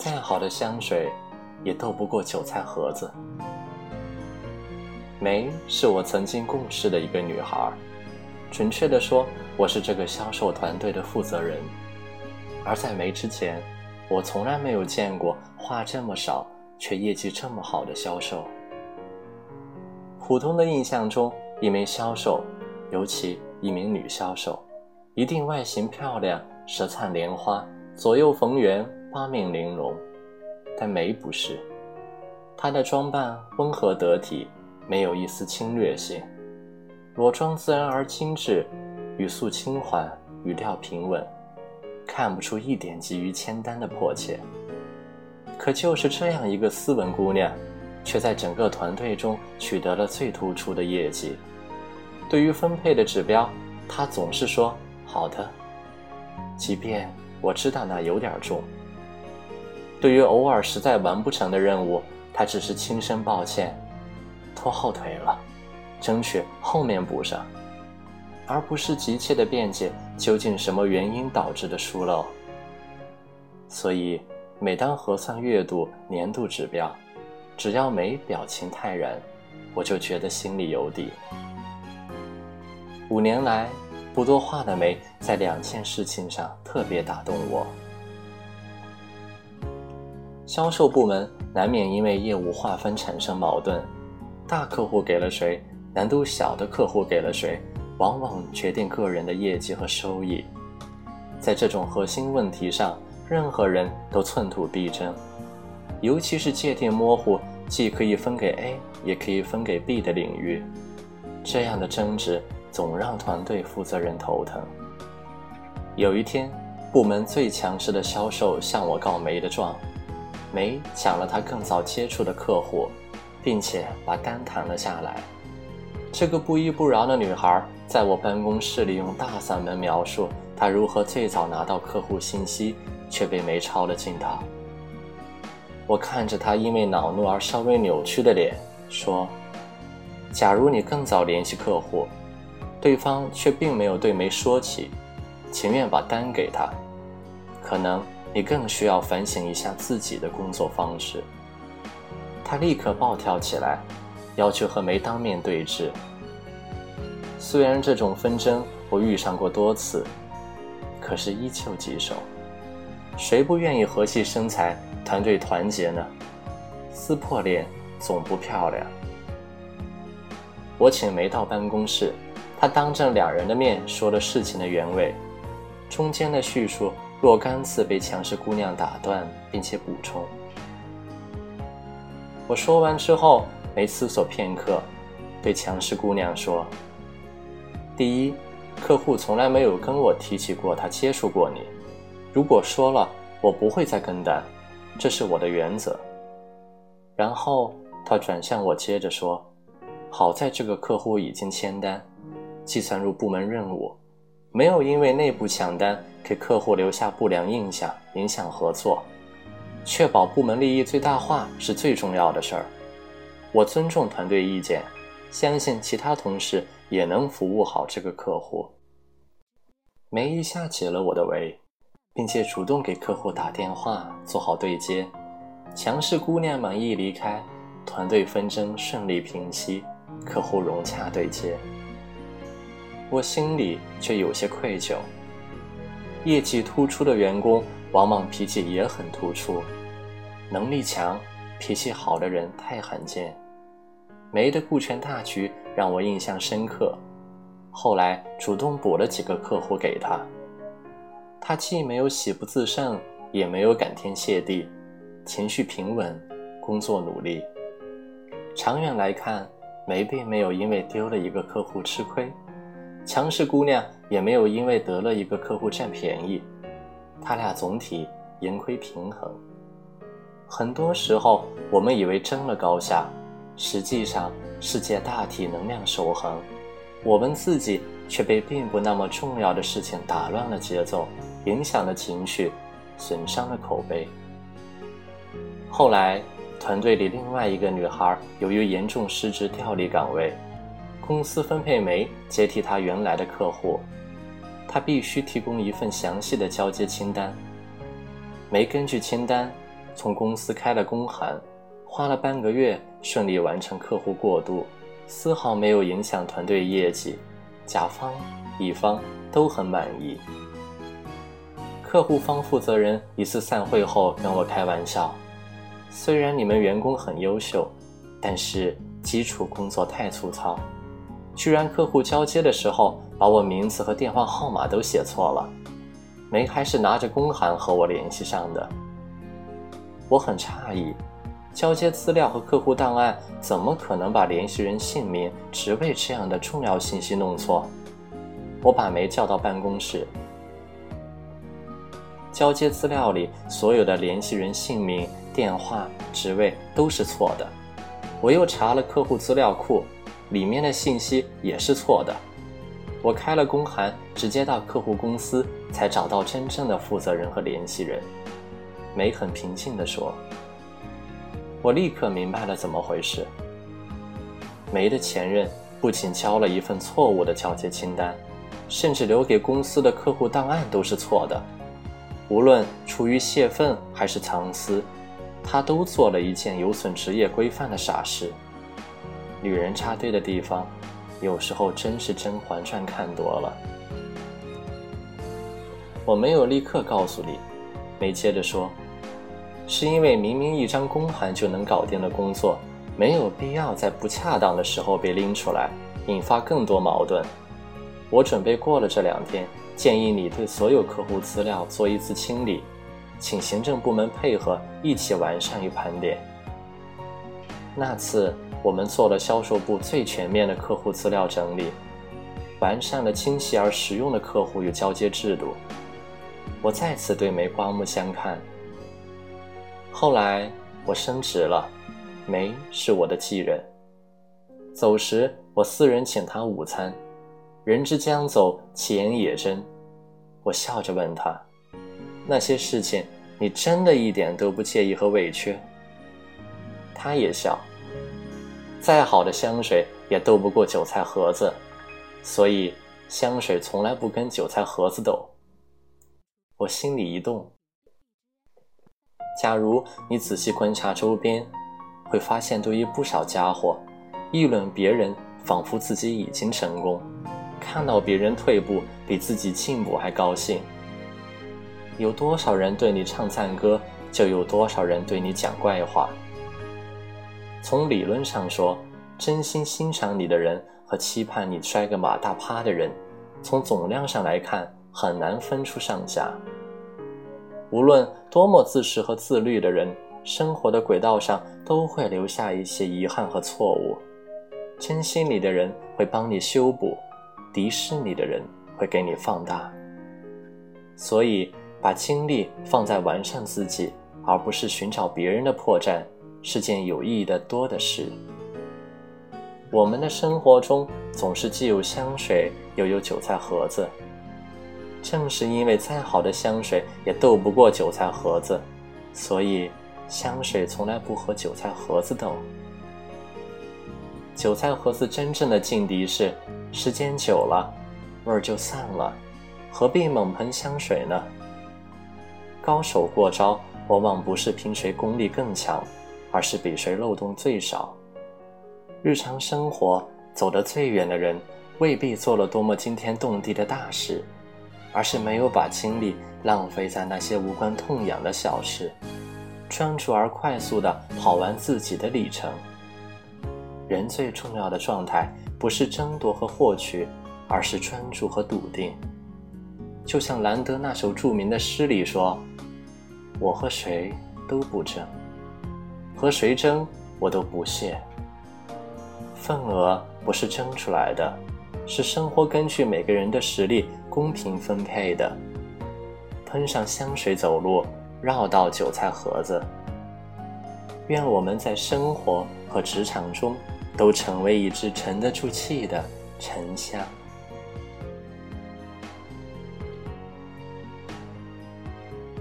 再好的香水也斗不过韭菜盒子。梅是我曾经共事的一个女孩，准确的说，我是这个销售团队的负责人。而在梅之前，我从来没有见过话这么少却业绩这么好的销售。普通的印象中，一名销售，尤其一名女销售，一定外形漂亮，舌灿莲花，左右逢源，八面玲珑。但梅不是，她的装扮温和得体。没有一丝侵略性，裸妆自然而精致，语速轻缓，语调平稳，看不出一点急于签单的迫切。可就是这样一个斯文姑娘，却在整个团队中取得了最突出的业绩。对于分配的指标，她总是说好的，即便我知道那有点重。对于偶尔实在完不成的任务，他只是轻声抱歉。拖后腿了，争取后面补上，而不是急切的辩解究竟什么原因导致的疏漏。所以，每当核算月度、年度指标，只要没表情泰然，我就觉得心里有底。五年来，不多话的梅在两件事情上特别打动我：销售部门难免因为业务划分产生矛盾。大客户给了谁，难度小的客户给了谁，往往决定个人的业绩和收益。在这种核心问题上，任何人都寸土必争，尤其是界定模糊，既可以分给 A，也可以分给 B 的领域，这样的争执总让团队负责人头疼。有一天，部门最强势的销售向我告梅的状，梅抢了他更早接触的客户。并且把单谈了下来。这个不依不饶的女孩在我办公室里用大嗓门描述她如何最早拿到客户信息，却被梅抄了近道。我看着她因为恼怒而稍微扭曲的脸，说：“假如你更早联系客户，对方却并没有对梅说起，情愿把单给他，可能你更需要反省一下自己的工作方式。”他立刻暴跳起来，要求和梅当面对质。虽然这种纷争我遇上过多次，可是依旧棘手。谁不愿意和气生财、团队团结呢？撕破脸总不漂亮。我请梅到办公室，他当着两人的面说了事情的原委，中间的叙述若干次被强势姑娘打断，并且补充。我说完之后，没思索片刻，对强势姑娘说：“第一，客户从来没有跟我提起过他接触过你。如果说了，我不会再跟单，这是我的原则。”然后他转向我，接着说：“好在这个客户已经签单，计算入部门任务，没有因为内部抢单给客户留下不良印象，影响合作。”确保部门利益最大化是最重要的事儿。我尊重团队意见，相信其他同事也能服务好这个客户。梅一下解了我的围，并且主动给客户打电话做好对接。强势姑娘满意离开，团队纷争顺利平息，客户融洽对接。我心里却有些愧疚。业绩突出的员工。往往脾气也很突出，能力强、脾气好的人太罕见。梅的顾全大局让我印象深刻，后来主动补了几个客户给他。他既没有喜不自胜，也没有感天谢地，情绪平稳，工作努力。长远来看，梅并没有因为丢了一个客户吃亏，强势姑娘也没有因为得了一个客户占便宜。他俩总体盈亏平衡。很多时候，我们以为争了高下，实际上世界大体能量守恒，我们自己却被并不那么重要的事情打乱了节奏，影响了情绪，损伤了口碑。后来，团队里另外一个女孩由于严重失职调离岗位，公司分配梅接替他原来的客户。他必须提供一份详细的交接清单。没根据清单，从公司开了工函，花了半个月顺利完成客户过渡，丝毫没有影响团队业绩，甲方、乙方都很满意。客户方负责人一次散会后跟我开玩笑：“虽然你们员工很优秀，但是基础工作太粗糙，居然客户交接的时候把我名字和电话号码都写错了，没还是拿着公函和我联系上的。”我很诧异，交接资料和客户档案怎么可能把联系人姓名、职位这样的重要信息弄错？我把梅叫到办公室。交接资料里所有的联系人姓名、电话、职位都是错的。我又查了客户资料库，里面的信息也是错的。我开了公函，直接到客户公司，才找到真正的负责人和联系人。梅很平静地说：“我立刻明白了怎么回事。梅的前任不仅交了一份错误的交接清单，甚至留给公司的客户档案都是错的。”无论出于泄愤还是藏私，他都做了一件有损职业规范的傻事。女人插队的地方，有时候真是《甄嬛传》看多了。我没有立刻告诉你，梅接着说，是因为明明一张公函就能搞定的工作，没有必要在不恰当的时候被拎出来，引发更多矛盾。我准备过了这两天。建议你对所有客户资料做一次清理，请行政部门配合一起完善与盘点。那次我们做了销售部最全面的客户资料整理，完善了清晰而实用的客户与交接制度。我再次对梅刮目相看。后来我升职了，梅是我的继任。走时我私人请他午餐。人之将走，其言也真。我笑着问他：“那些事情，你真的一点都不介意和委屈？”他也笑。再好的香水也斗不过韭菜盒子，所以香水从来不跟韭菜盒子斗。我心里一动。假如你仔细观察周边，会发现对于不少家伙，议论别人，仿佛自己已经成功。看到别人退步比自己进步还高兴。有多少人对你唱赞歌，就有多少人对你讲怪话。从理论上说，真心欣赏你的人和期盼你摔个马大趴的人，从总量上来看很难分出上下。无论多么自私和自律的人，生活的轨道上都会留下一些遗憾和错误。真心你的人会帮你修补。敌视你的人会给你放大，所以把精力放在完善自己，而不是寻找别人的破绽，是件有意义的多的事。我们的生活中总是既有香水又有韭菜盒子，正是因为再好的香水也斗不过韭菜盒子，所以香水从来不和韭菜盒子斗。韭菜盒子真正的劲敌是，时间久了，味儿就散了，何必猛喷香水呢？高手过招，往往不是凭谁功力更强，而是比谁漏洞最少。日常生活走得最远的人，未必做了多么惊天动地的大事，而是没有把精力浪费在那些无关痛痒的小事，专注而快速地跑完自己的里程。人最重要的状态不是争夺和获取，而是专注和笃定。就像兰德那首著名的诗里说：“我和谁都不争，和谁争我都不屑。份额不是争出来的，是生活根据每个人的实力公平分配的。喷上香水走路，绕到韭菜盒子。愿我们在生活和职场中。都成为一只沉得住气的沉香。